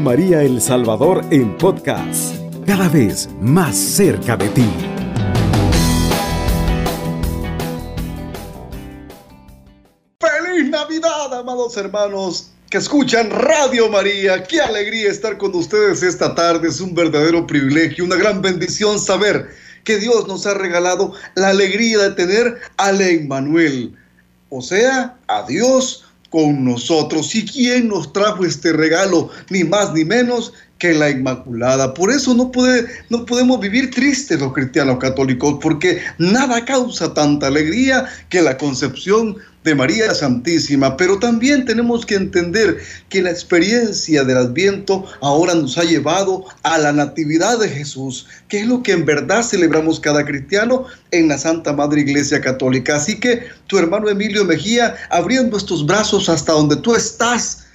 María El Salvador en podcast, cada vez más cerca de ti. ¡Feliz Navidad, amados hermanos! que escuchan Radio María. Qué alegría estar con ustedes esta tarde. Es un verdadero privilegio, una gran bendición saber que Dios nos ha regalado la alegría de tener al Emmanuel, o sea, a Dios con nosotros. ¿Y quién nos trajo este regalo? Ni más ni menos que la Inmaculada. Por eso no, puede, no podemos vivir tristes los cristianos católicos, porque nada causa tanta alegría que la concepción de María Santísima, pero también tenemos que entender que la experiencia del Adviento ahora nos ha llevado a la Natividad de Jesús, que es lo que en verdad celebramos cada cristiano en la Santa Madre Iglesia Católica. Así que tu hermano Emilio Mejía, abriendo estos brazos hasta donde tú estás,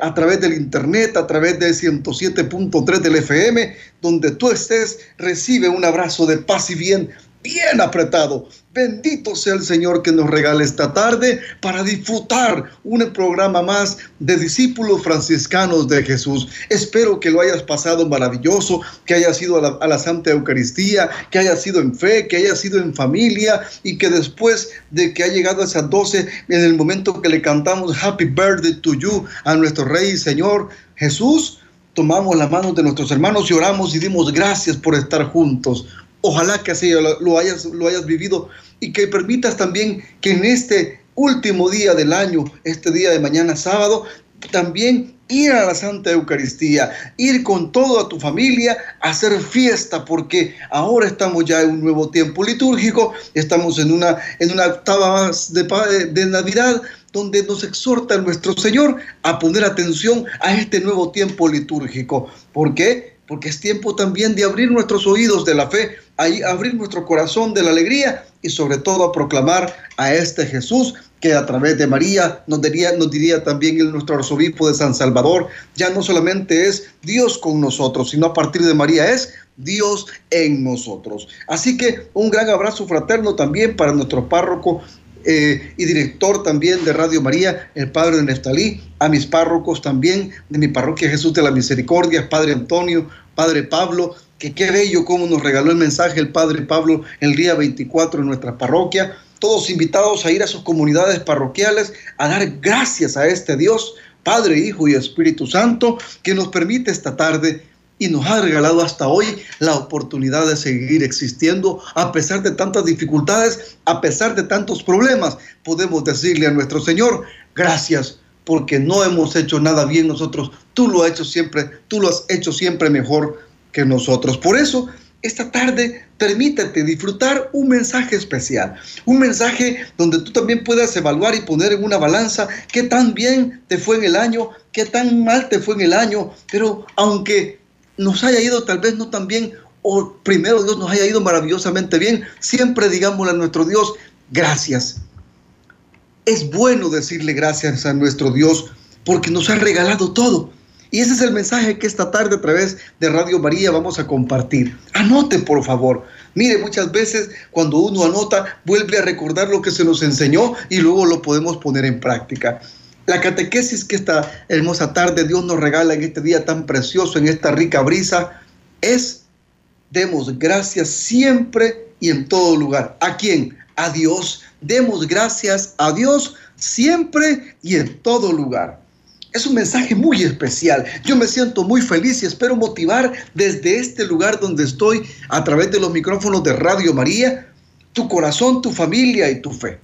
a través del internet, a través de 107.3 del FM, donde tú estés, recibe un abrazo de paz y bien bien apretado. Bendito sea el Señor que nos regale esta tarde para disfrutar un programa más de discípulos franciscanos de Jesús. Espero que lo hayas pasado maravilloso, que hayas ido a la, a la Santa Eucaristía, que hayas sido en fe, que hayas sido en familia y que después de que ha llegado a esas 12, en el momento que le cantamos Happy Birthday to you a nuestro Rey y Señor Jesús, tomamos las manos de nuestros hermanos y oramos y dimos gracias por estar juntos. Ojalá que así lo hayas, lo hayas vivido y que permitas también que en este último día del año, este día de mañana sábado, también ir a la Santa Eucaristía, ir con toda tu familia a hacer fiesta, porque ahora estamos ya en un nuevo tiempo litúrgico, estamos en una, en una octava de, de Navidad, donde nos exhorta nuestro Señor a poner atención a este nuevo tiempo litúrgico. ¿Por qué? Porque es tiempo también de abrir nuestros oídos de la fe abrir nuestro corazón de la alegría y sobre todo a proclamar a este Jesús que a través de María nos diría, nos diría también el, nuestro arzobispo de San Salvador, ya no solamente es Dios con nosotros, sino a partir de María es Dios en nosotros. Así que un gran abrazo fraterno también para nuestro párroco eh, y director también de Radio María, el padre de Neftalí, a mis párrocos también de mi parroquia Jesús de la Misericordia, Padre Antonio, Padre Pablo, que qué bello cómo nos regaló el mensaje el Padre Pablo el día 24 en nuestra parroquia. Todos invitados a ir a sus comunidades parroquiales a dar gracias a este Dios, Padre, Hijo y Espíritu Santo, que nos permite esta tarde y nos ha regalado hasta hoy la oportunidad de seguir existiendo a pesar de tantas dificultades, a pesar de tantos problemas. Podemos decirle a nuestro Señor, gracias porque no hemos hecho nada bien nosotros. Tú lo has hecho siempre, tú lo has hecho siempre mejor que nosotros. Por eso, esta tarde, permítete disfrutar un mensaje especial, un mensaje donde tú también puedas evaluar y poner en una balanza qué tan bien te fue en el año, qué tan mal te fue en el año, pero aunque nos haya ido tal vez no tan bien, o primero Dios nos haya ido maravillosamente bien, siempre digámosle a nuestro Dios, gracias. Es bueno decirle gracias a nuestro Dios porque nos ha regalado todo. Y ese es el mensaje que esta tarde a través de Radio María vamos a compartir. Anote, por favor. Mire, muchas veces cuando uno anota, vuelve a recordar lo que se nos enseñó y luego lo podemos poner en práctica. La catequesis que esta hermosa tarde Dios nos regala en este día tan precioso, en esta rica brisa, es demos gracias siempre y en todo lugar. ¿A quién? A Dios. Demos gracias a Dios siempre y en todo lugar. Es un mensaje muy especial. Yo me siento muy feliz y espero motivar desde este lugar donde estoy a través de los micrófonos de Radio María tu corazón, tu familia y tu fe.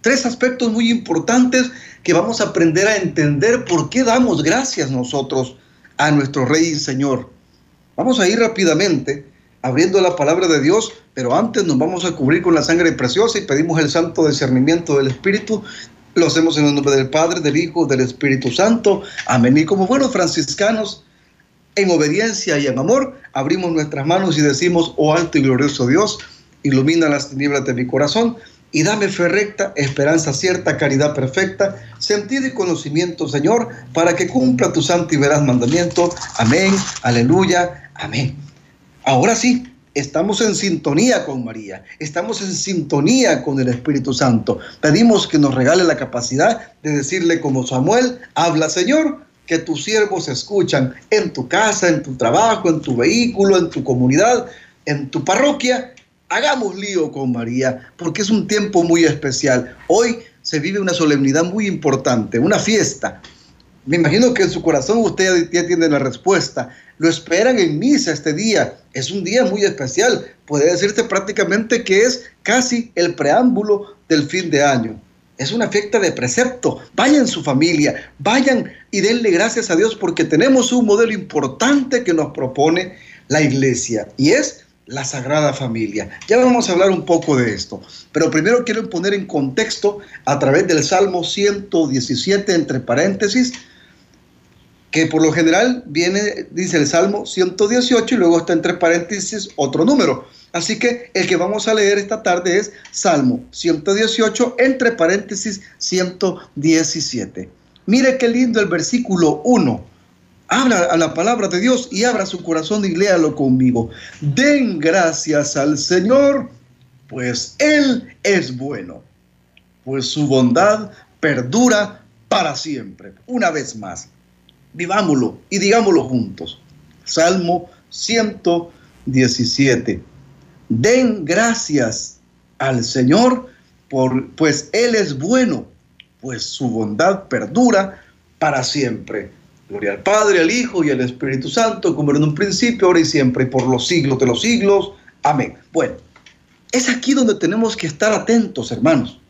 Tres aspectos muy importantes que vamos a aprender a entender por qué damos gracias nosotros a nuestro Rey y Señor. Vamos a ir rápidamente abriendo la palabra de Dios, pero antes nos vamos a cubrir con la sangre preciosa y pedimos el santo discernimiento del Espíritu lo hacemos en el nombre del Padre, del Hijo, del Espíritu Santo. Amén. Y como buenos franciscanos, en obediencia y en amor, abrimos nuestras manos y decimos, oh alto y glorioso Dios, ilumina las tinieblas de mi corazón y dame fe recta, esperanza cierta, caridad perfecta, sentido y conocimiento, Señor, para que cumpla tu santo y veraz mandamiento. Amén, aleluya, amén. Ahora sí, estamos en sintonía con María, estamos en sintonía con el Espíritu Santo. Pedimos que nos regale la capacidad de decirle como Samuel, habla Señor, que tus siervos escuchan en tu casa, en tu trabajo, en tu vehículo, en tu comunidad, en tu parroquia, hagamos lío con María, porque es un tiempo muy especial. Hoy se vive una solemnidad muy importante, una fiesta. Me imagino que en su corazón usted ya tiene la respuesta. Lo esperan en misa este día. Es un día muy especial. Puede decirse prácticamente que es casi el preámbulo del fin de año. Es una fiesta de precepto. Vayan su familia, vayan y denle gracias a Dios porque tenemos un modelo importante que nos propone la iglesia y es la Sagrada Familia. Ya vamos a hablar un poco de esto, pero primero quiero poner en contexto a través del Salmo 117, entre paréntesis, que por lo general viene, dice el Salmo 118 y luego está entre paréntesis otro número. Así que el que vamos a leer esta tarde es Salmo 118 entre paréntesis 117. Mire qué lindo el versículo 1. Habla a la palabra de Dios y abra su corazón y léalo conmigo. Den gracias al Señor, pues Él es bueno, pues su bondad perdura para siempre. Una vez más, vivámoslo y digámoslo juntos. Salmo 117. Den gracias al Señor, por, pues Él es bueno, pues su bondad perdura para siempre. Gloria al Padre, al Hijo y al Espíritu Santo, como en un principio, ahora y siempre, por los siglos de los siglos. Amén. Bueno, es aquí donde tenemos que estar atentos, hermanos.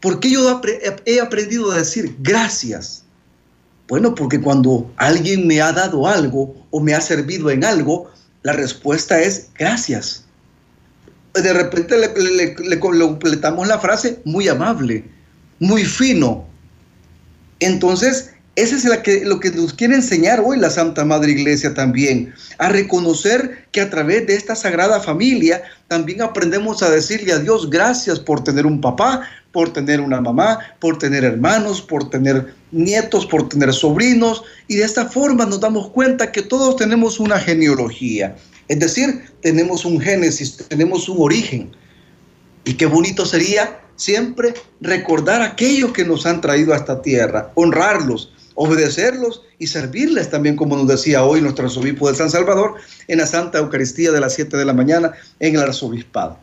Porque yo he aprendido a decir gracias. Bueno, porque cuando alguien me ha dado algo o me ha servido en algo, la respuesta es gracias de repente le, completamos la frase muy amable, muy fino. Entonces, eso es lo que nos quiere enseñar hoy la Santa Madre Iglesia también, a reconocer que a través de esta sagrada familia también aprendemos a decirle a Dios gracias por tener un papá, por tener una mamá, por tener hermanos, por tener nietos, por tener sobrinos, y de esta forma nos damos cuenta que todos tenemos una genealogía. Es decir, tenemos un génesis, tenemos un origen. Y qué bonito sería siempre recordar aquellos que nos han traído a esta tierra, honrarlos, obedecerlos y servirles también, como nos decía hoy nuestro arzobispo de San Salvador, en la Santa Eucaristía de las 7 de la mañana en el arzobispado.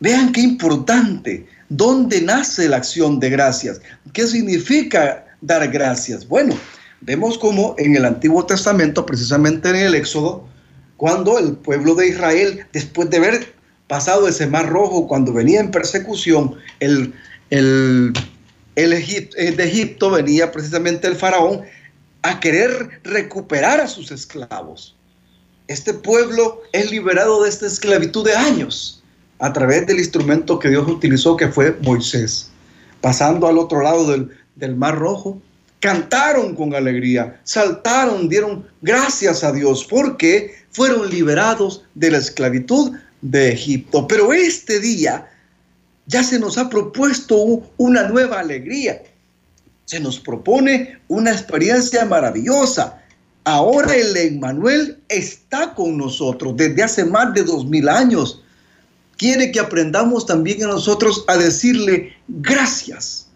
Vean qué importante, dónde nace la acción de gracias, qué significa dar gracias. Bueno, vemos como en el Antiguo Testamento, precisamente en el Éxodo, cuando el pueblo de Israel, después de haber pasado ese mar rojo, cuando venía en persecución, el, el, el eh, de Egipto venía precisamente el faraón a querer recuperar a sus esclavos. Este pueblo es liberado de esta esclavitud de años a través del instrumento que Dios utilizó, que fue Moisés. Pasando al otro lado del, del Mar Rojo, cantaron con alegría, saltaron, dieron gracias a Dios, porque fueron liberados de la esclavitud de Egipto. Pero este día ya se nos ha propuesto una nueva alegría. Se nos propone una experiencia maravillosa. Ahora el Emmanuel está con nosotros desde hace más de dos mil años. Quiere que aprendamos también a nosotros a decirle gracias.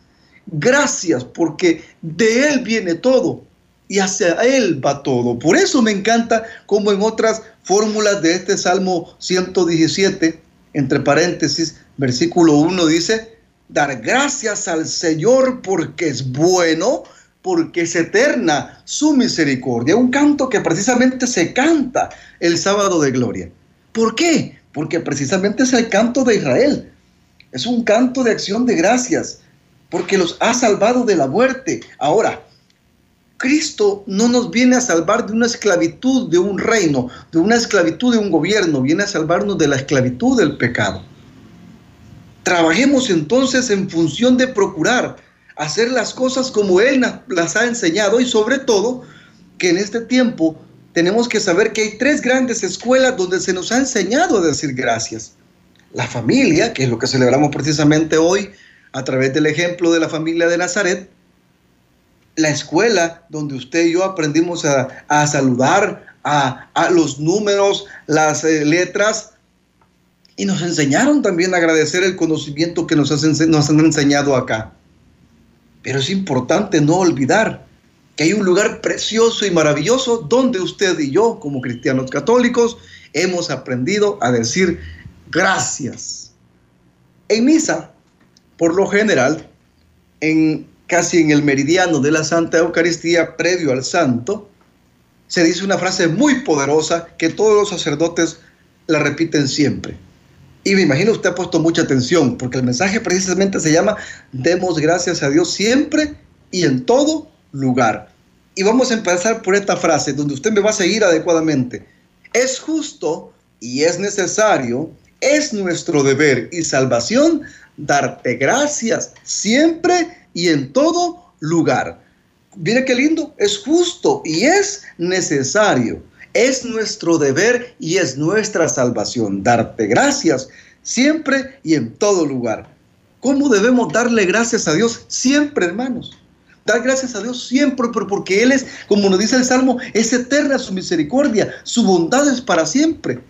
Gracias porque de Él viene todo y hacia Él va todo. Por eso me encanta como en otras fórmulas de este Salmo 117, entre paréntesis, versículo 1 dice, dar gracias al Señor porque es bueno, porque es eterna su misericordia. Un canto que precisamente se canta el sábado de gloria. ¿Por qué? Porque precisamente es el canto de Israel. Es un canto de acción de gracias, porque los ha salvado de la muerte. Ahora, Cristo no nos viene a salvar de una esclavitud de un reino, de una esclavitud de un gobierno, viene a salvarnos de la esclavitud del pecado. Trabajemos entonces en función de procurar hacer las cosas como Él las ha enseñado y sobre todo que en este tiempo tenemos que saber que hay tres grandes escuelas donde se nos ha enseñado a decir gracias. La familia, que es lo que celebramos precisamente hoy a través del ejemplo de la familia de Nazaret, la escuela donde usted y yo aprendimos a, saludar, a, los números, las eh, letras, y nos enseñaron también a agradecer el conocimiento que nos, nos han enseñado acá. Pero es importante no olvidar que hay un lugar precioso y maravilloso donde usted y yo, como cristianos católicos, hemos aprendido a decir gracias. En misa, por lo general, en casi en el meridiano de la Santa Eucaristía previo al santo, se dice una frase muy poderosa que todos los sacerdotes la repiten siempre. Y me imagino usted ha puesto mucha atención, porque el mensaje precisamente se llama Demos gracias a Dios siempre y en todo lugar. Y vamos a empezar por esta frase, donde usted me va a seguir adecuadamente. Es justo y es necesario, es nuestro deber y salvación darte gracias siempre y en todo lugar. Mire qué lindo, es justo y es necesario. Es nuestro deber y es nuestra salvación darte gracias siempre y en todo lugar. ¿Cómo debemos darle gracias a Dios siempre, hermanos? Dar gracias a Dios siempre, pero porque Él es, como nos dice el Salmo, es eterna su misericordia, su bondad es para siempre.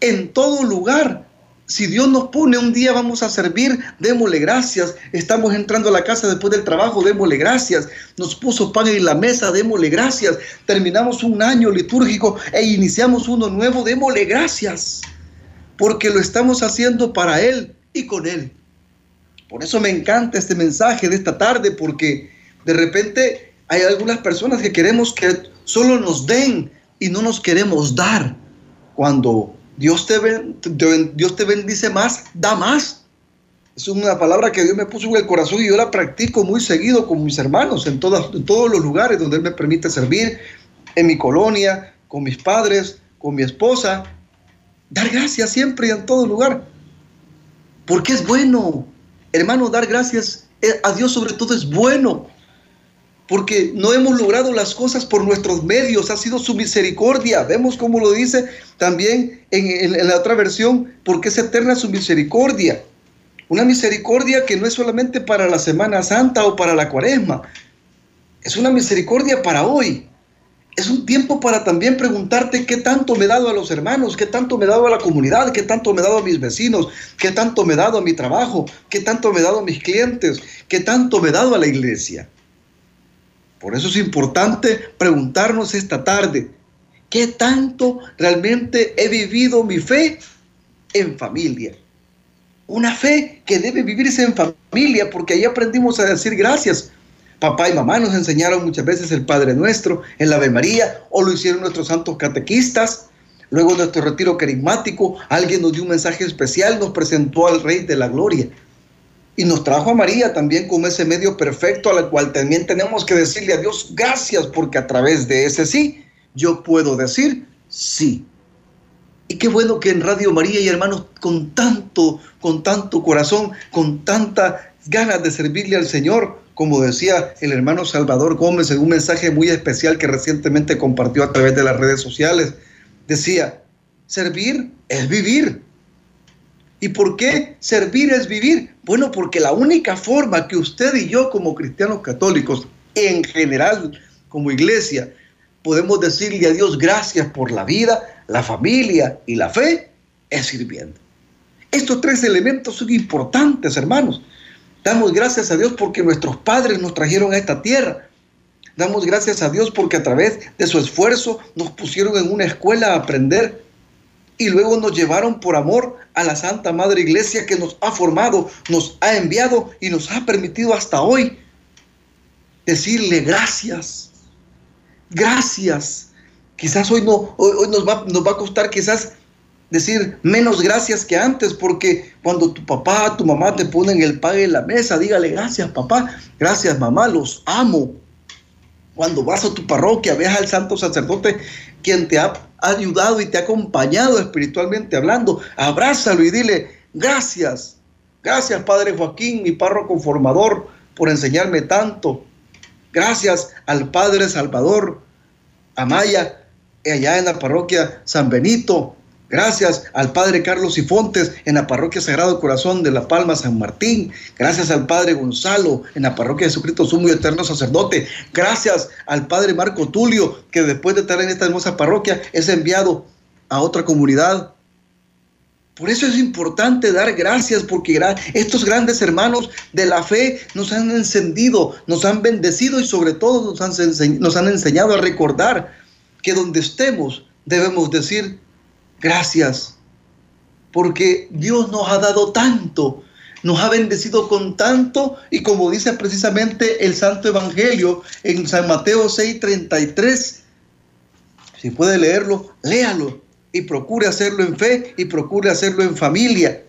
En todo lugar, si Dios nos pone un día vamos a servir, démosle gracias. Estamos entrando a la casa después del trabajo, démosle gracias. Nos puso pan en la mesa, démosle gracias. Terminamos un año litúrgico e iniciamos uno nuevo, démosle gracias. Porque lo estamos haciendo para Él y con Él. Por eso me encanta este mensaje de esta tarde, porque de repente hay algunas personas que queremos que solo nos den y no nos queremos dar. Cuando Dios te, bendice más, da más. Es una palabra que Dios me puso en el corazón y yo la practico muy seguido con mis hermanos en, en todos los lugares donde Él me permite servir, en mi colonia, con mis padres, con mi esposa. Dar gracias siempre y en todo lugar. Porque es bueno. Hermano, dar gracias a Dios sobre todo es bueno porque no hemos logrado las cosas por nuestros medios, ha sido su misericordia. Vemos como lo dice también en, la otra versión, porque es eterna su misericordia. Una misericordia que no es solamente para la Semana Santa o para la Cuaresma, es una misericordia para hoy. Es un tiempo para también preguntarte qué tanto me he dado a los hermanos, qué tanto me he dado a la comunidad, qué tanto me he dado a mis vecinos, qué tanto me he dado a mi trabajo, qué tanto me he dado a mis clientes, qué tanto me he dado a la iglesia. Por eso es importante preguntarnos esta tarde, ¿qué tanto realmente he vivido mi fe en familia? Una fe que debe vivirse en familia, porque ahí aprendimos a decir gracias. Papá y mamá nos enseñaron muchas veces el Padre Nuestro, el Ave María, o lo hicieron nuestros santos catequistas. Luego en nuestro retiro carismático, alguien nos dio un mensaje especial, nos presentó al Rey de la Gloria y nos trajo a María también como ese medio perfecto al cual también tenemos que decirle a Dios gracias porque a través de ese sí yo puedo decir sí. Y qué bueno que en Radio María y hermanos con tanto, con tanto corazón, con tanta ganas de servirle al Señor, como decía el hermano Salvador Gómez en un mensaje muy especial que recientemente compartió a través de las redes sociales, decía, servir es vivir. ¿Y por qué servir es vivir? Bueno, porque la única forma que usted y yo como cristianos católicos, en general como iglesia, podemos decirle a Dios gracias por la vida, la familia y la fe, es sirviendo. Estos tres elementos son importantes, hermanos. Damos gracias a Dios porque nuestros padres nos trajeron a esta tierra. Damos gracias a Dios porque a través de su esfuerzo nos pusieron en una escuela a aprender y luego nos llevaron por amor a la Santa Madre Iglesia que nos ha formado, nos ha enviado y nos ha permitido hasta hoy decirle gracias. Gracias. Quizás hoy, no, hoy, nos, va, nos va a costar quizás decir menos gracias que antes, porque cuando tu papá, tu mamá te ponen el pan en la mesa, dígale gracias papá, gracias mamá, los amo. Cuando vas a tu parroquia, veas al santo sacerdote quien te ha ayudado y te ha acompañado espiritualmente hablando, abrázalo y dile, gracias, gracias Padre Joaquín, mi párroco formador, por enseñarme tanto. Gracias al Padre Salvador Amaya, allá en la parroquia San Benito, Gracias al Padre Carlos Sifontes en la Parroquia Sagrado Corazón de La Palma San Martín. Gracias al Padre Gonzalo en la Parroquia Jesucristo Sumo y Eterno Sacerdote. Gracias al Padre Marco Tulio que después de estar en esta hermosa parroquia es enviado a otra comunidad Por eso es importante dar gracias porque estos grandes hermanos de la fe nos han encendido, nos han bendecido y sobre todo nos han, nos han enseñado a recordar que donde estemos debemos decir gracias porque Dios nos ha dado tanto, nos ha bendecido con tanto y como dice precisamente el Santo Evangelio en San Mateo 6:33, si puede leerlo, léalo y procure hacerlo en fe y procure hacerlo en familia.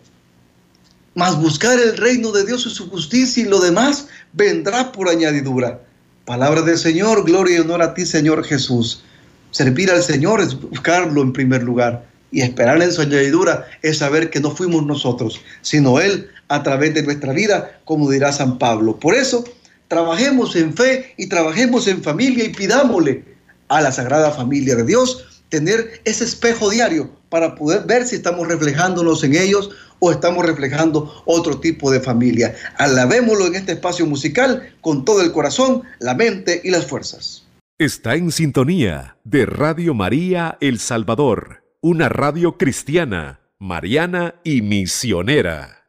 Mas buscar el reino de Dios y su justicia y lo demás vendrá por añadidura. Palabra del Señor, gloria y honor a ti, Señor Jesús. Servir al Señor es buscarlo en primer lugar y esperar en su añadidura es saber que no fuimos nosotros, sino Él a través de nuestra vida, como dirá San Pablo. Por eso, trabajemos en fe y trabajemos en familia y pidámosle a la Sagrada Familia de Dios tener ese espejo diario para poder ver si estamos reflejándonos en ellos o estamos reflejando otro tipo de familia. Alabémoslo en este espacio musical con todo el corazón, la mente y las fuerzas. Está en sintonía de Radio María El Salvador, una radio cristiana, mariana y misionera.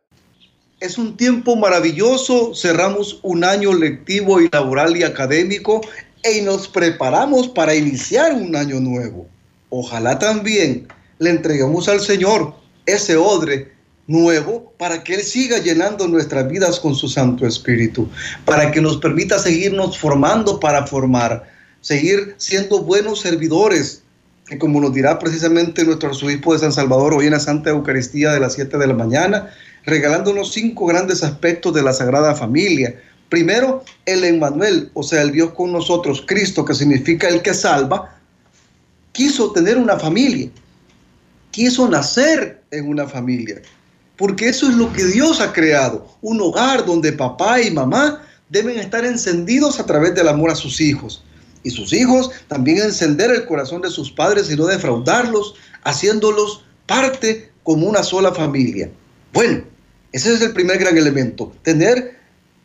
Es un tiempo maravilloso, cerramos un año lectivo y laboral y académico y nos preparamos para iniciar un año nuevo ojalá también le entreguemos al Señor ese odre nuevo para que Él siga llenando nuestras vidas con su Santo Espíritu, para que nos permita seguirnos formando para formar, seguir siendo buenos servidores, que como nos dirá precisamente nuestro arzobispo de San Salvador hoy en la Santa Eucaristía de las 7 de la mañana, regalándonos cinco grandes aspectos de la Sagrada Familia. Primero, el Emmanuel, o sea, el Dios con nosotros, Cristo, que significa el que salva, quiso tener una familia, quiso nacer en una familia, porque eso es lo que Dios ha creado, un hogar donde papá y mamá deben estar encendidos a través del amor a sus hijos. Y sus hijos también encender el corazón de sus padres y no defraudarlos, haciéndolos parte como una sola familia. Bueno, ese es el primer gran elemento, tener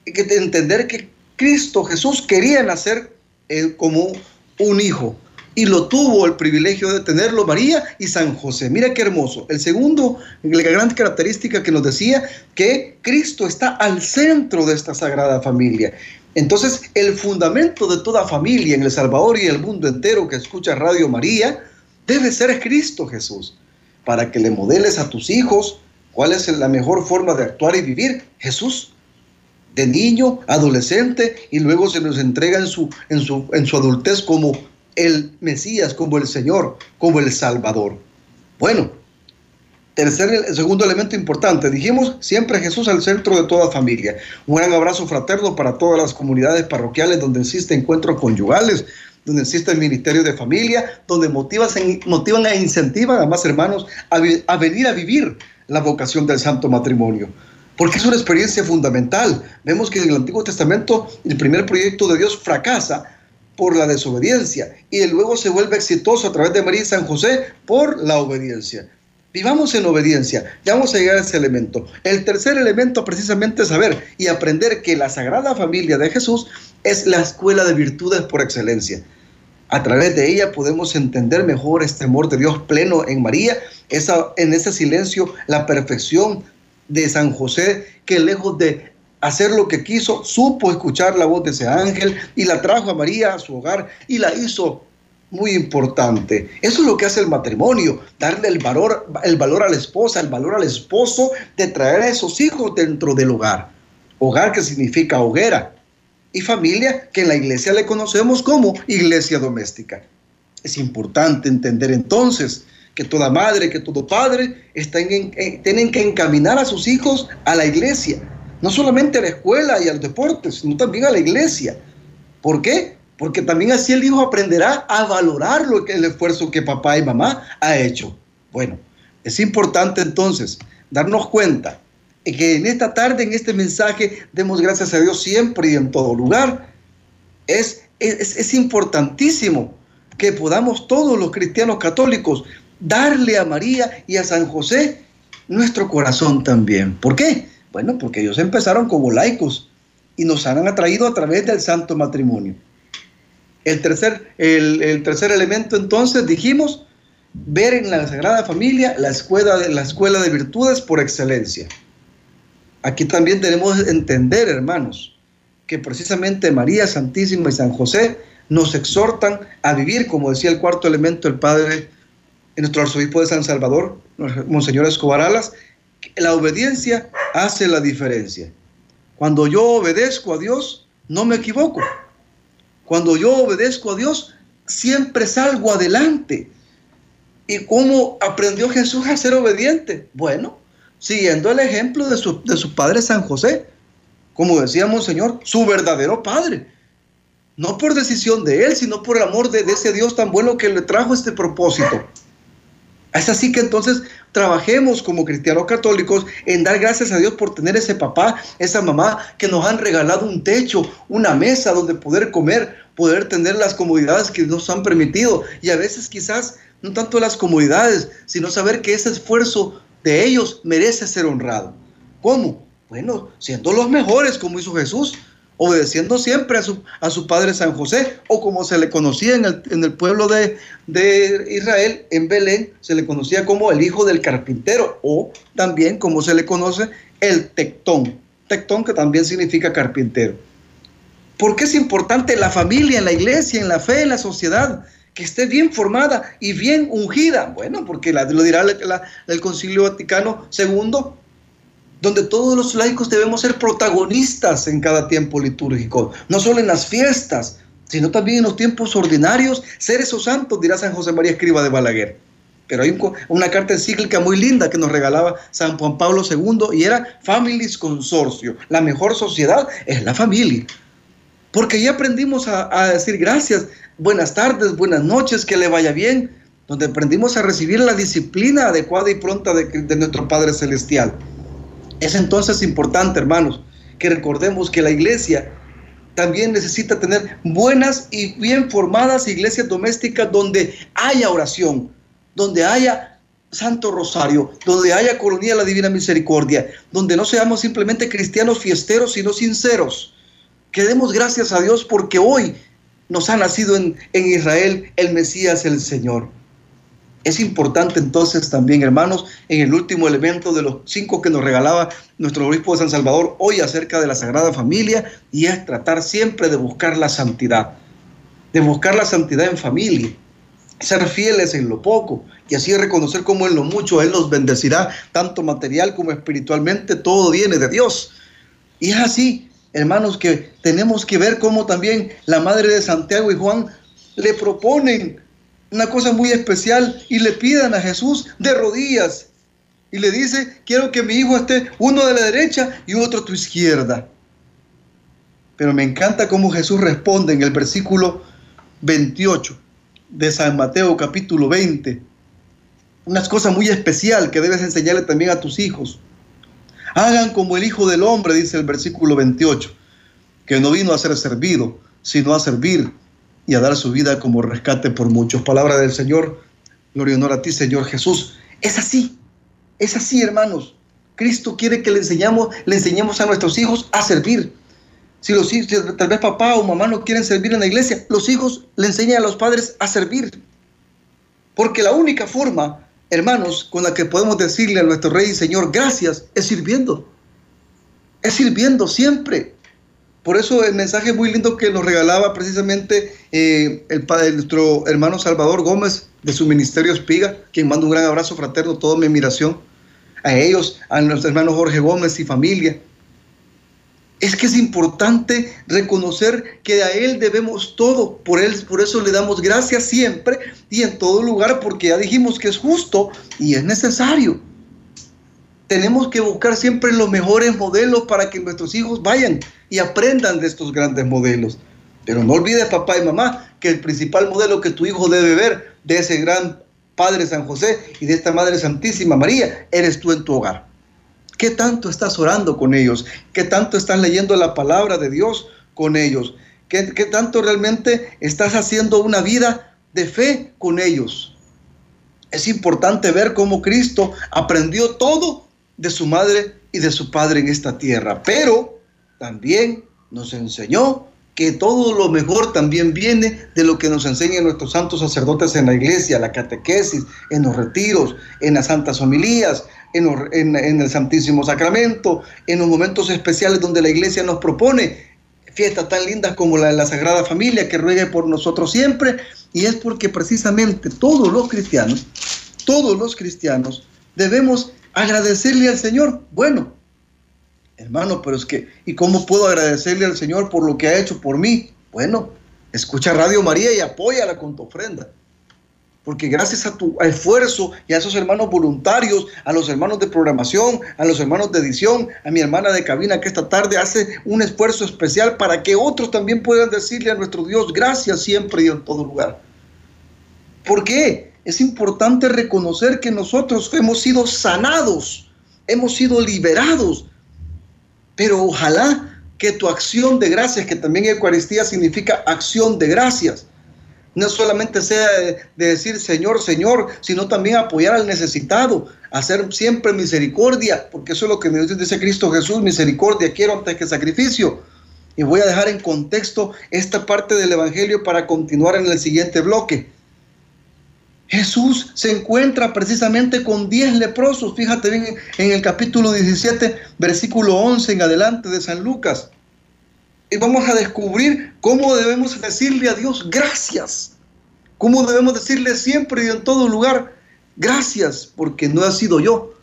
que entender que Cristo Jesús quería nacer eh, como un hijo, y lo tuvo el privilegio de tenerlo María y San José. Mira qué hermoso. El segundo, la gran característica que nos decía que Cristo está al centro de esta sagrada familia. Entonces, el fundamento de toda familia en El Salvador y el mundo entero que escucha Radio María debe ser Cristo Jesús, para que le modeles a tus hijos cuál es la mejor forma de actuar y vivir. Jesús, de niño, adolescente, y luego se nos entrega en su, en su, en su adultez como el Mesías, como el Señor, como el Salvador. Bueno, tercer, segundo elemento importante, dijimos siempre Jesús al centro de toda familia. Un gran abrazo fraterno para todas las comunidades parroquiales donde existe encuentros conyugales, donde existe el ministerio de familia, donde motivan, motivan e incentivan a más hermanos a venir a vivir la vocación del santo matrimonio porque es una experiencia fundamental. Vemos que en el Antiguo Testamento el primer proyecto de Dios fracasa por la desobediencia y luego se vuelve exitoso a través de María y San José por la obediencia. Vivamos en obediencia. Ya vamos a llegar a ese elemento. El tercer elemento precisamente es saber y aprender que la Sagrada Familia de Jesús es la escuela de virtudes por excelencia. A través de ella podemos entender mejor este amor de Dios pleno en María, esa, en ese silencio, la perfección de San José, que lejos de hacer lo que quiso, supo escuchar la voz de ese ángel y la trajo a María a su hogar y la hizo muy importante. Eso es lo que hace el matrimonio, darle el valor, el valor a la esposa, el valor al esposo de traer a esos hijos dentro del hogar. Hogar que significa hoguera y familia que en la iglesia le conocemos como iglesia doméstica. Es importante entender entonces que toda madre, que todo padre están tienen que encaminar a sus hijos a la iglesia, no solamente a la escuela y al deporte, sino también a la iglesia. ¿Por qué? Porque también así el hijo aprenderá a valorar lo que, el esfuerzo que papá y mamá ha hecho. Bueno, es importante entonces darnos cuenta que en esta tarde, en este mensaje, demos gracias a Dios siempre y en todo lugar. Es, es, es importantísimo que podamos todos los cristianos católicos darle a María y a San José nuestro corazón también. ¿Por qué? Bueno, porque ellos empezaron como laicos y nos han atraído a través del santo matrimonio. El tercer, el, tercer elemento entonces dijimos ver en la Sagrada Familia la escuela de, la escuela de virtudes por excelencia. Aquí también tenemos que entender, hermanos, que precisamente María Santísima y San José nos exhortan a vivir, como decía el cuarto elemento el Padre, nuestro arzobispo de San Salvador, Monseñor Escobar Alas, la obediencia hace la diferencia. Cuando yo obedezco a Dios, no me equivoco. Cuando yo obedezco a Dios, siempre salgo adelante. ¿Y cómo aprendió Jesús a ser obediente? Bueno, siguiendo el ejemplo de su, de padre San José, como decíamos Señor, su verdadero padre. No por decisión de él, sino por el amor de ese Dios tan bueno que le trajo este propósito. Es así que entonces trabajemos como cristianos católicos en dar gracias a Dios por tener ese papá, esa mamá que nos han regalado un techo, una mesa donde poder comer, poder tener las comodidades que nos han permitido. Y a veces quizás no tanto las comodidades, sino saber que ese esfuerzo de ellos merece ser honrado. ¿Cómo? Bueno, siendo los mejores como hizo Jesús, obedeciendo siempre a su, a su padre San José, o como se le conocía en el, en el pueblo de, de, Israel, en Belén, se le conocía como el hijo del carpintero, o también como se le conoce el tectón. Tectón que también significa carpintero. ¿Por qué es importante la familia, en la iglesia, en la fe, en la sociedad? Que esté bien formada y bien ungida. Bueno, porque la, lo dirá el Concilio Vaticano II, donde todos los laicos debemos ser protagonistas en cada tiempo litúrgico, no solo en las fiestas, sino también en los tiempos ordinarios, ser esos santos, dirá San José María Escriba de Balaguer. Pero hay un, una carta encíclica muy linda que nos regalaba San Juan Pablo II y era Families Consorcio. La mejor sociedad es la familia. Porque ya aprendimos a, decir gracias, buenas tardes, buenas noches, que le vaya bien, donde aprendimos a recibir la disciplina adecuada y pronta de nuestro Padre Celestial. Es entonces importante, hermanos, que recordemos que la iglesia también necesita tener buenas y bien formadas iglesias domésticas donde haya oración, donde haya Santo Rosario, donde haya Coronía de la Divina Misericordia, donde no seamos simplemente cristianos fiesteros, sino sinceros. Que demos gracias a Dios porque hoy nos ha nacido en, en Israel el Mesías, el Señor. Es importante entonces también, hermanos, en el último elemento de los cinco que nos regalaba nuestro obispo de San Salvador hoy acerca de la Sagrada Familia, y es tratar siempre de buscar la santidad, de buscar la santidad en familia, ser fieles en lo poco y así reconocer cómo en lo mucho Él los bendecirá, tanto material como espiritualmente, todo viene de Dios. Y es así, hermanos, que tenemos que ver cómo también la Madre de Santiago y Juan le proponen una cosa muy especial y le pidan a Jesús de rodillas y le dice, quiero que mi hijo esté uno de la derecha y otro a tu izquierda. Pero me encanta cómo Jesús responde en el versículo 28 de San Mateo capítulo 20. Una cosa muy especial que debes enseñarle también a tus hijos. Hagan como el Hijo del Hombre, dice el versículo 28, que no vino a ser servido, sino a servir y a dar su vida como rescate por muchos. Palabra del Señor, gloria y honor a ti, Señor Jesús. Es así, es así, hermanos. Cristo quiere que le enseñamos, le enseñemos a nuestros hijos a servir. Si los hijos, tal vez papá o mamá no quieren servir en la iglesia, los hijos le enseñan a los padres a servir. Porque la única forma, hermanos, con la que podemos decirle a nuestro Rey y Señor gracias es sirviendo. Es sirviendo siempre. Por eso el mensaje muy lindo que nos regalaba precisamente eh, el padre, nuestro hermano Salvador Gómez de su ministerio Espiga, quien manda un gran abrazo fraterno, toda mi admiración a ellos, a nuestro hermano Jorge Gómez y familia. Es que es importante reconocer que a Él debemos todo, por, él, por eso le damos gracias siempre y en todo lugar, porque ya dijimos que es justo y es necesario tenemos que buscar siempre los mejores modelos para que nuestros hijos vayan y aprendan de estos grandes modelos. Pero no olvides, papá y mamá, que el principal modelo que tu hijo debe ver de ese gran Padre San José y de esta Madre Santísima María, eres tú en tu hogar. ¿Qué tanto estás orando con ellos? ¿Qué tanto estás leyendo la palabra de Dios con ellos? ¿Qué, qué tanto realmente estás haciendo una vida de fe con ellos? Es importante ver cómo Cristo aprendió todo de su madre y de su padre en esta tierra, pero también nos enseñó que todo lo mejor también viene de lo que nos enseñan nuestros santos sacerdotes en la iglesia, la catequesis, en los retiros, en las santas homilías, en, el Santísimo Sacramento, en los momentos especiales donde la iglesia nos propone fiestas tan lindas como la de la Sagrada Familia, que ruegue por nosotros siempre, y es porque precisamente todos los cristianos, todos los cristianos, debemos agradecerle al Señor. Bueno, Hermano, pero es que, ¿y cómo puedo agradecerle al Señor por lo que ha hecho por mí? Bueno, escucha Radio María y apóyala con tu ofrenda. Porque gracias a tu esfuerzo y a esos hermanos voluntarios, a los hermanos de programación, a los hermanos de edición, a mi hermana de cabina que esta tarde hace un esfuerzo especial para que otros también puedan decirle a nuestro Dios gracias siempre y en todo lugar. ¿Por qué? Es importante reconocer que nosotros hemos sido sanados, hemos sido liberados pero ojalá que tu acción de gracias, que también Eucaristía significa acción de gracias, no solamente sea de, decir Señor, Señor, sino también apoyar al necesitado, hacer siempre misericordia, porque eso es lo que dice Cristo Jesús, misericordia quiero antes que sacrificio. Y voy a dejar en contexto esta parte del Evangelio para continuar en el siguiente bloque. Jesús se encuentra precisamente con 10 leprosos. Fíjate bien en el capítulo 17, versículo 11 en adelante de San Lucas. Y vamos a descubrir cómo debemos decirle a Dios gracias. Cómo debemos decirle siempre y en todo lugar gracias, porque no ha sido yo,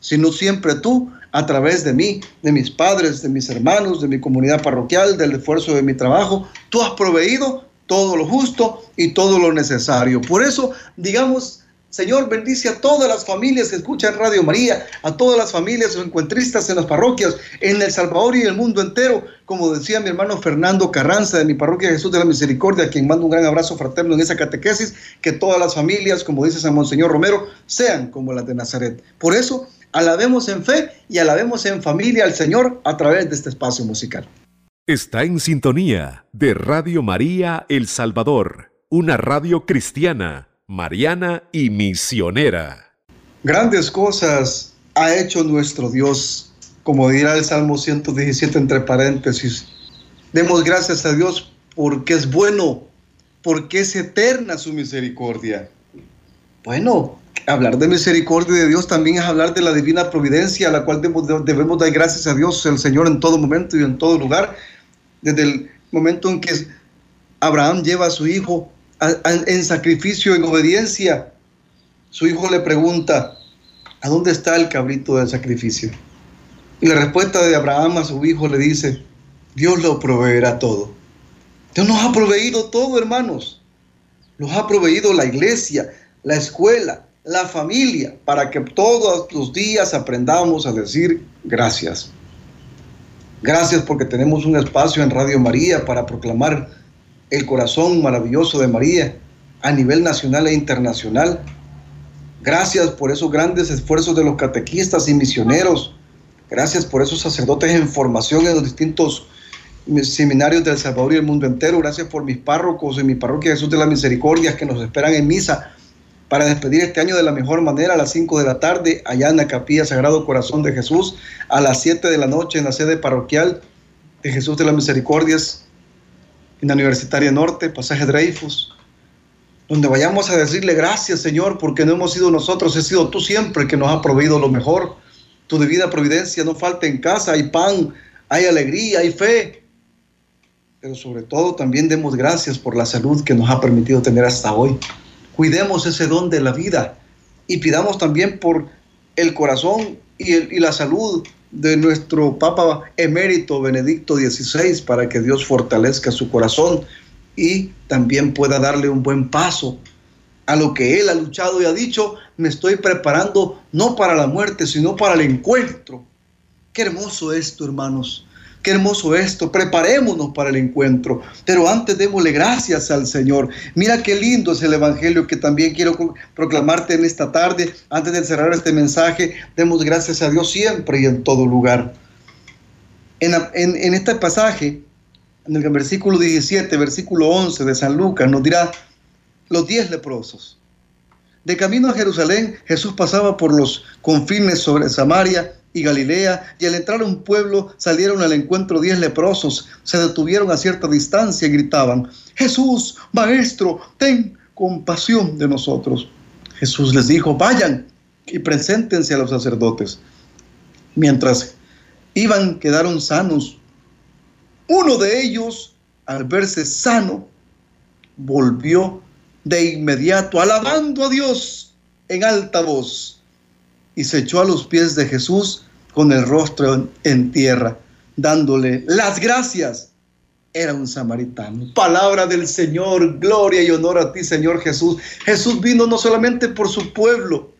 sino siempre tú, a través de mí, de mis padres, de mis hermanos, de mi comunidad parroquial, del esfuerzo de mi trabajo. Tú has proveído todo lo justo y todo lo necesario. Por eso, digamos, Señor, bendice a todas las familias que escuchan Radio María, a todas las familias encuentristas en las parroquias, en El Salvador y en el mundo entero. Como decía mi hermano Fernando Carranza de mi parroquia Jesús de la Misericordia, a quien mando un gran abrazo fraterno en esa catequesis, que todas las familias, como dice San Monseñor Romero, sean como las de Nazaret. Por eso, alabemos en fe y alabemos en familia al Señor a través de este espacio musical. Está en sintonía de Radio María El Salvador, una radio cristiana, mariana y misionera. Grandes cosas ha hecho nuestro Dios, como dirá el Salmo 117 entre paréntesis. Demos gracias a Dios porque es bueno, porque es eterna su misericordia. Bueno, hablar de misericordia de Dios también es hablar de la divina providencia, a la cual debemos, dar gracias a Dios, el Señor, en todo momento y en todo lugar desde el momento en que Abraham lleva a su hijo en sacrificio, en obediencia, su hijo le pregunta, ¿a dónde está el cabrito del sacrificio? Y la respuesta de Abraham a su hijo le dice, Dios lo proveerá todo. Dios nos ha proveído todo, hermanos. Nos ha proveído la iglesia, la escuela, la familia, para que todos los días aprendamos a decir gracias. Gracias porque tenemos un espacio en Radio María para proclamar el corazón maravilloso de María a nivel nacional e internacional. Gracias por esos grandes esfuerzos de los catequistas y misioneros. Gracias por esos sacerdotes en formación en los distintos seminarios del Salvador y el mundo entero. Gracias por mis párrocos en mi parroquia Jesús de la Misericordia que nos esperan en misa para despedir este año de la mejor manera a las 5 de la tarde allá en la capilla Sagrado Corazón de Jesús, a las 7 de la noche en la sede parroquial de Jesús de las Misericordias, en la Universitaria Norte, pasaje Dreyfus, donde vayamos a decirle gracias Señor, porque no hemos sido nosotros, he sido tú siempre que nos ha proveído lo mejor. Tu divina providencia no falta en casa, hay pan, hay alegría, hay fe. Pero sobre todo también demos gracias por la salud que nos ha permitido tener hasta hoy cuidemos ese don de la vida y pidamos también por el corazón y, la salud de nuestro Papa emérito Benedicto XVI para que Dios fortalezca su corazón y también pueda darle un buen paso a lo que él ha luchado y ha dicho, me estoy preparando no para la muerte, sino para el encuentro. Qué hermoso esto, hermanos. Qué hermoso esto, preparémonos para el encuentro, pero antes démosle gracias al Señor. Mira qué lindo es el Evangelio que también quiero proclamarte en esta tarde. Antes de cerrar este mensaje, demos gracias a Dios siempre y en todo lugar. En, en este pasaje, en el versículo 17, versículo 11 de San Lucas, nos dirá los diez leprosos. De camino a Jerusalén, Jesús pasaba por los confines sobre Samaria y Galilea, y al entrar a un pueblo salieron al encuentro diez leprosos, se detuvieron a cierta distancia y gritaban, Jesús, Maestro, ten compasión de nosotros. Jesús les dijo, vayan y preséntense a los sacerdotes. Mientras iban, quedaron sanos. Uno de ellos, al verse sano, volvió de inmediato, alabando a Dios en alta voz, y se echó a los pies de Jesús con el rostro en tierra, dándole las gracias. Era un samaritano. Palabra del Señor, gloria y honor a ti, Señor Jesús. Jesús vino no solamente por su pueblo,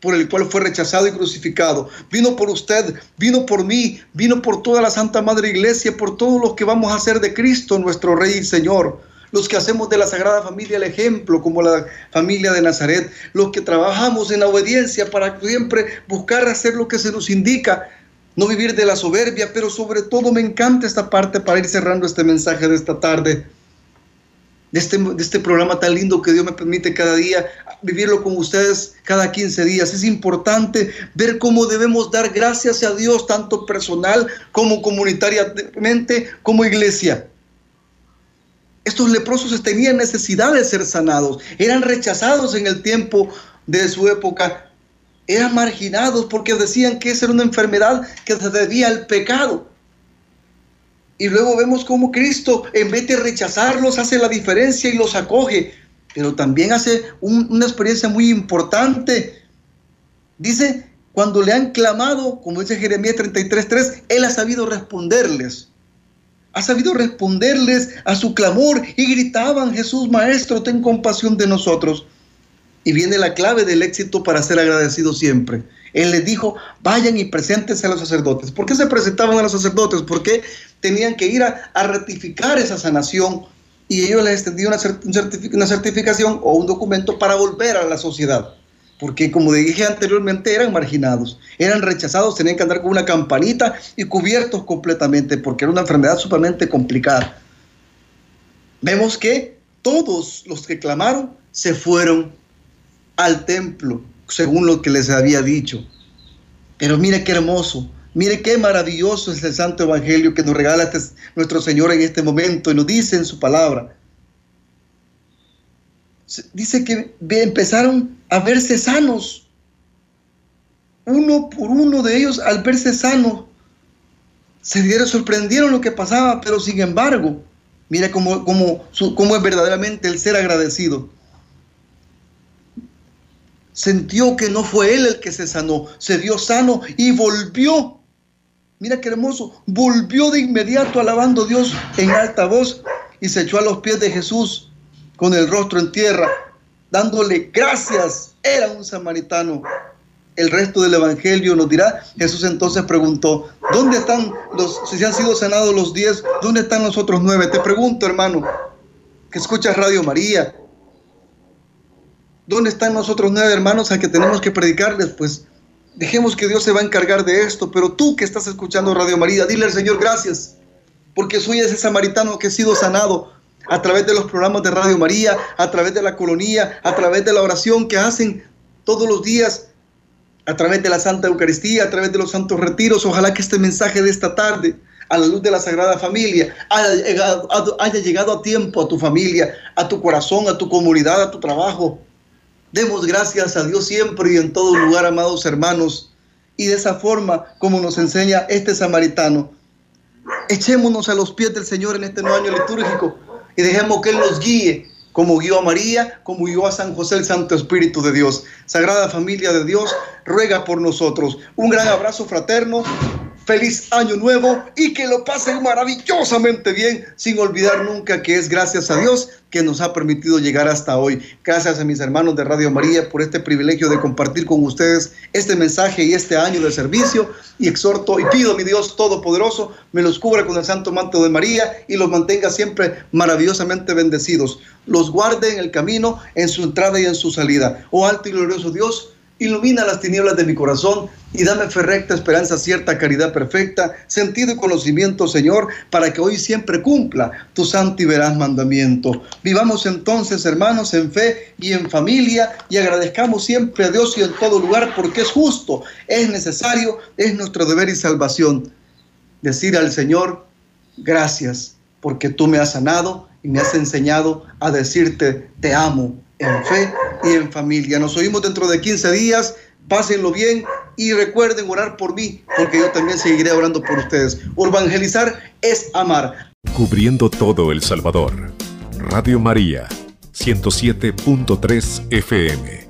por el cual fue rechazado y crucificado. Vino por usted, vino por mí, vino por toda la Santa Madre Iglesia, por todos los que vamos a hacer de Cristo nuestro Rey y Señor. Los que hacemos de la Sagrada Familia el ejemplo, como la familia de Nazaret. Los que trabajamos en la obediencia para siempre buscar hacer lo que se nos indica. No vivir de la soberbia, pero sobre todo me encanta esta parte para ir cerrando este mensaje de esta tarde de este, de este programa tan lindo que Dios me permite cada día, vivirlo con ustedes cada 15 días. Es importante ver cómo debemos dar gracias a Dios, tanto personal como comunitariamente, como iglesia. Estos leprosos tenían necesidad de ser sanados, eran rechazados en el tiempo de su época, eran marginados porque decían que esa era una enfermedad que se debía al pecado. Y luego vemos cómo Cristo, en vez de rechazarlos, hace la diferencia y los acoge. Pero también hace una experiencia muy importante. Dice, cuando le han clamado, como dice Jeremías 33.3, Él ha sabido responderles. Ha sabido responderles a su clamor y gritaban, Jesús Maestro, ten compasión de nosotros. Y viene la clave del éxito para ser agradecido siempre. Él les dijo, vayan y preséntense a los sacerdotes. ¿Por qué se presentaban a los sacerdotes? Porque tenían que ir a, ratificar esa sanación y ellos les extendían una, certificación o un documento para volver a la sociedad. Porque como dije anteriormente, eran marginados, eran rechazados, tenían que andar con una campanita y cubiertos completamente, porque era una enfermedad sumamente complicada. Vemos que todos los que clamaron se fueron al templo, según lo que les había dicho. Pero mire qué hermoso, Mire qué maravilloso es el Santo Evangelio que nos regala este, nuestro Señor en este momento y nos dice en su palabra. Dice que empezaron a verse sanos. Uno por uno de ellos al verse sanos se dieron, sorprendieron lo que pasaba, pero sin embargo, mira cómo, cómo, cómo es verdaderamente el ser agradecido sintió que no fue él el que se sanó, se dio sano y volvió Mira qué hermoso. Volvió de inmediato alabando a Dios en alta voz y se echó a los pies de Jesús con el rostro en tierra, dándole gracias. Era un samaritano. El resto del Evangelio nos dirá, Jesús entonces preguntó, ¿dónde están los, si se han sido sanados los diez, dónde están los otros nueve? Te pregunto, hermano, que escuchas Radio María, ¿dónde están los otros nueve hermanos a que tenemos que predicarles? Pues Dejemos que Dios se va a encargar de esto, pero tú que estás escuchando Radio María, dile al Señor gracias, porque soy ese samaritano que he sido sanado a través de los programas de Radio María, a través de la colonía, a través de la oración que hacen todos los días, a través de la Santa Eucaristía, a través de los santos retiros. Ojalá que este mensaje de esta tarde, a la luz de la Sagrada Familia, haya llegado a tiempo a tu familia, a tu corazón, a tu comunidad, a tu trabajo, Demos gracias a Dios siempre y en todo lugar, amados hermanos. Y de esa forma, como nos enseña este samaritano, echémonos a los pies del Señor en este nuevo año litúrgico y dejemos que Él nos guíe, como guió a María, como guió a San José el Santo Espíritu de Dios. Sagrada familia de Dios, ruega por nosotros. Un gran abrazo fraterno feliz año nuevo y que lo pasen maravillosamente bien, sin olvidar nunca que es gracias a Dios que nos ha permitido llegar hasta hoy. Gracias a mis hermanos de Radio María por este privilegio de compartir con ustedes este mensaje y este año de servicio y exhorto y pido a mi Dios Todopoderoso me los cubra con el santo manto de María y los mantenga siempre maravillosamente bendecidos. Los guarde en el camino, en su entrada y en su salida. Oh alto y glorioso Dios, ilumina las tinieblas de mi corazón y dame fe recta, esperanza cierta, caridad perfecta, sentido y conocimiento, Señor, para que hoy siempre cumpla tu santo y veraz mandamiento. Vivamos entonces, hermanos, en fe y en familia y agradezcamos siempre a Dios y en todo lugar porque es justo, es necesario, es nuestro deber y salvación. Decir al Señor, gracias, porque tú me has sanado y me has enseñado a decirte, te amo en fe y en familia. Nos oímos dentro de 15 días. Pásenlo bien y recuerden orar por mí, porque yo también seguiré orando por ustedes. Urbangelizar es amar. Cubriendo todo El Salvador. Radio María, 107.3 FM.